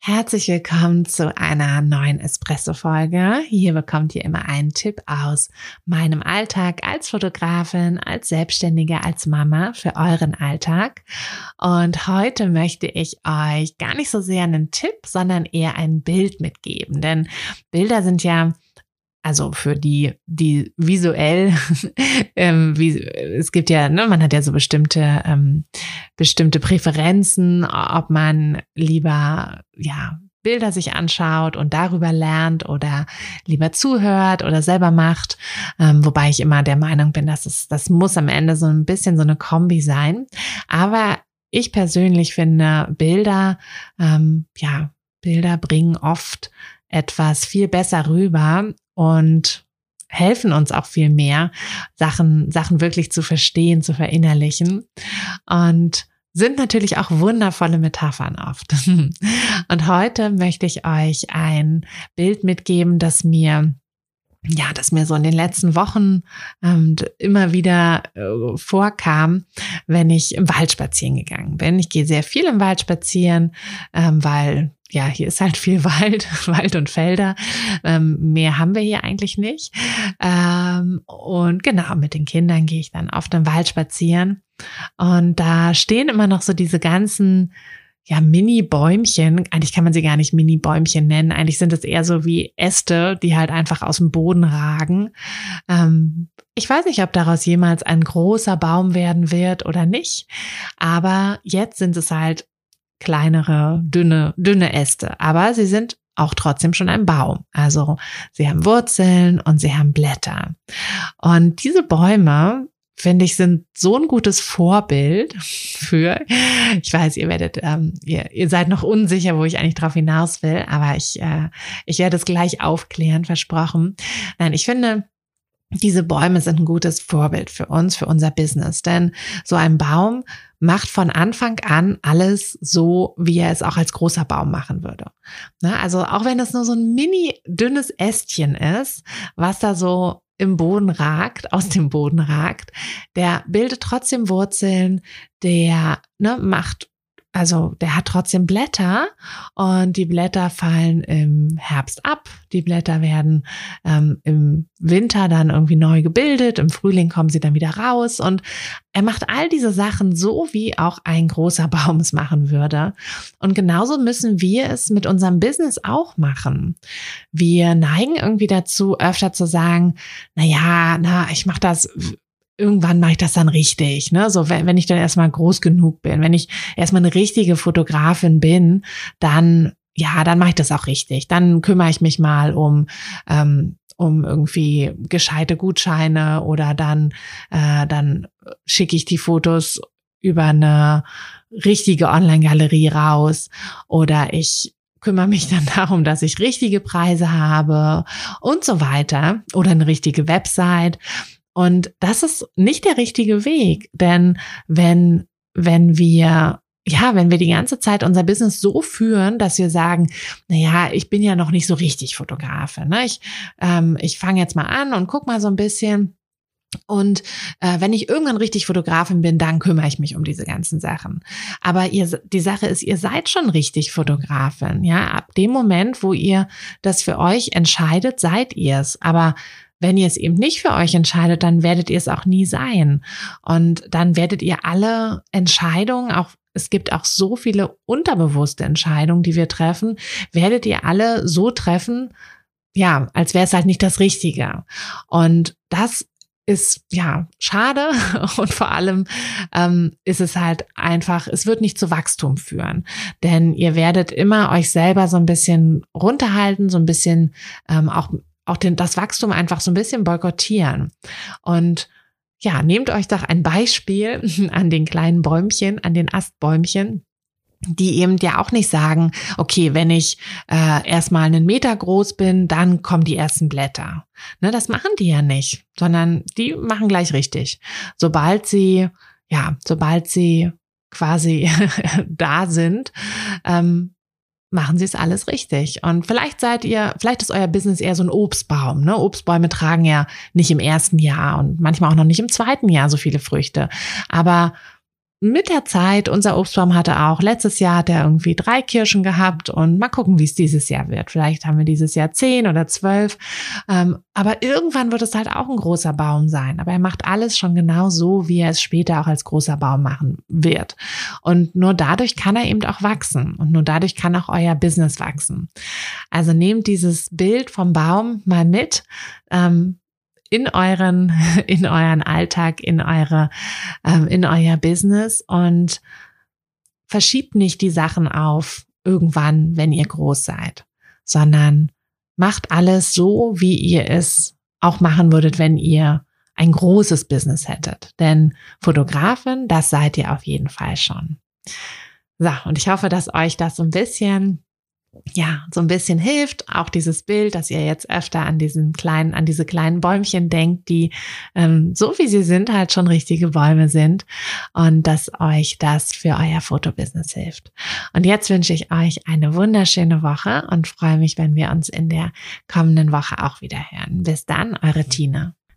Herzlich willkommen zu einer neuen Espresso-Folge. Hier bekommt ihr immer einen Tipp aus meinem Alltag als Fotografin, als Selbstständige, als Mama für euren Alltag. Und heute möchte ich euch gar nicht so sehr einen Tipp, sondern eher ein Bild mitgeben. Denn Bilder sind ja also für die, die visuell, ähm, wie, es gibt ja, ne, man hat ja so bestimmte, ähm, bestimmte Präferenzen, ob man lieber, ja, Bilder sich anschaut und darüber lernt oder lieber zuhört oder selber macht. Ähm, wobei ich immer der Meinung bin, dass es, das muss am Ende so ein bisschen so eine Kombi sein. Aber ich persönlich finde Bilder, ähm, ja, Bilder bringen oft etwas viel besser rüber und helfen uns auch viel mehr, Sachen, Sachen wirklich zu verstehen, zu verinnerlichen. Und sind natürlich auch wundervolle Metaphern oft. Und heute möchte ich euch ein Bild mitgeben, das mir ja, das mir so in den letzten Wochen ähm, immer wieder äh, vorkam, wenn ich im Wald spazieren gegangen bin. Ich gehe sehr viel im Wald spazieren, ähm, weil ja, hier ist halt viel Wald, Wald und Felder. Ähm, mehr haben wir hier eigentlich nicht. Ähm, und genau, mit den Kindern gehe ich dann auf den Wald spazieren. Und da stehen immer noch so diese ganzen ja, Mini-Bäumchen. Eigentlich kann man sie gar nicht Mini-Bäumchen nennen. Eigentlich sind es eher so wie Äste, die halt einfach aus dem Boden ragen. Ähm, ich weiß nicht, ob daraus jemals ein großer Baum werden wird oder nicht. Aber jetzt sind es halt kleinere, dünne, dünne Äste. Aber sie sind auch trotzdem schon ein Baum. Also sie haben Wurzeln und sie haben Blätter. Und diese Bäume finde ich, sind so ein gutes Vorbild für, ich weiß, ihr werdet, ähm, ihr, ihr seid noch unsicher, wo ich eigentlich drauf hinaus will, aber ich, äh, ich werde es gleich aufklären, versprochen. Nein, ich finde, diese Bäume sind ein gutes Vorbild für uns, für unser Business. Denn so ein Baum macht von Anfang an alles so, wie er es auch als großer Baum machen würde. Na, also auch wenn es nur so ein mini dünnes Ästchen ist, was da so im Boden ragt, aus dem Boden ragt, der bildet trotzdem Wurzeln, der ne, macht also der hat trotzdem Blätter und die Blätter fallen im Herbst ab. Die Blätter werden ähm, im Winter dann irgendwie neu gebildet, im Frühling kommen sie dann wieder raus und er macht all diese Sachen so, wie auch ein großer Baum es machen würde. Und genauso müssen wir es mit unserem Business auch machen. Wir neigen irgendwie dazu, öfter zu sagen, na ja, na, ich mache das irgendwann mache ich das dann richtig, ne? So, wenn, wenn ich dann erstmal groß genug bin, wenn ich erstmal eine richtige Fotografin bin, dann, ja, dann mache ich das auch richtig. Dann kümmere ich mich mal um, ähm, um irgendwie gescheite Gutscheine oder dann, äh, dann schicke ich die Fotos über eine richtige Online-Galerie raus oder ich kümmere mich dann darum, dass ich richtige Preise habe und so weiter oder eine richtige Website. Und das ist nicht der richtige Weg, denn wenn, wenn wir ja, wenn wir die ganze Zeit unser Business so führen, dass wir sagen, na ja, ich bin ja noch nicht so richtig Fotografin. Ne? Ich, ähm, ich fange jetzt mal an und guck mal so ein bisschen. Und äh, wenn ich irgendwann richtig Fotografin bin, dann kümmere ich mich um diese ganzen Sachen. Aber ihr, die Sache ist, ihr seid schon richtig Fotografin. Ja, ab dem Moment, wo ihr das für euch entscheidet, seid ihr es. Aber wenn ihr es eben nicht für euch entscheidet, dann werdet ihr es auch nie sein. Und dann werdet ihr alle Entscheidungen, auch es gibt auch so viele unterbewusste Entscheidungen, die wir treffen, werdet ihr alle so treffen, ja, als wäre es halt nicht das Richtige. Und das ist ja schade und vor allem ähm, ist es halt einfach, es wird nicht zu Wachstum führen, denn ihr werdet immer euch selber so ein bisschen runterhalten, so ein bisschen ähm, auch auch den, das Wachstum einfach so ein bisschen boykottieren und ja, nehmt euch doch ein Beispiel an den kleinen Bäumchen, an den Astbäumchen die eben ja auch nicht sagen, okay, wenn ich äh, erstmal einen Meter groß bin, dann kommen die ersten Blätter. Ne, das machen die ja nicht, sondern die machen gleich richtig. Sobald sie, ja, sobald sie quasi da sind, ähm, machen sie es alles richtig. Und vielleicht seid ihr, vielleicht ist euer Business eher so ein Obstbaum. Ne? Obstbäume tragen ja nicht im ersten Jahr und manchmal auch noch nicht im zweiten Jahr so viele Früchte. Aber mit der Zeit, unser Obstbaum hatte auch, letztes Jahr hat er irgendwie drei Kirschen gehabt und mal gucken, wie es dieses Jahr wird. Vielleicht haben wir dieses Jahr zehn oder zwölf. Ähm, aber irgendwann wird es halt auch ein großer Baum sein. Aber er macht alles schon genau so, wie er es später auch als großer Baum machen wird. Und nur dadurch kann er eben auch wachsen. Und nur dadurch kann auch euer Business wachsen. Also nehmt dieses Bild vom Baum mal mit. Ähm, in euren, in euren Alltag, in eure, ähm, in euer Business und verschiebt nicht die Sachen auf irgendwann, wenn ihr groß seid, sondern macht alles so, wie ihr es auch machen würdet, wenn ihr ein großes Business hättet. Denn Fotografin, das seid ihr auf jeden Fall schon. So, und ich hoffe, dass euch das so ein bisschen ja, so ein bisschen hilft. Auch dieses Bild, dass ihr jetzt öfter an diesen kleinen, an diese kleinen Bäumchen denkt, die ähm, so wie sie sind, halt schon richtige Bäume sind und dass euch das für euer Fotobusiness hilft. Und jetzt wünsche ich euch eine wunderschöne Woche und freue mich, wenn wir uns in der kommenden Woche auch wieder hören. Bis dann, eure Tina.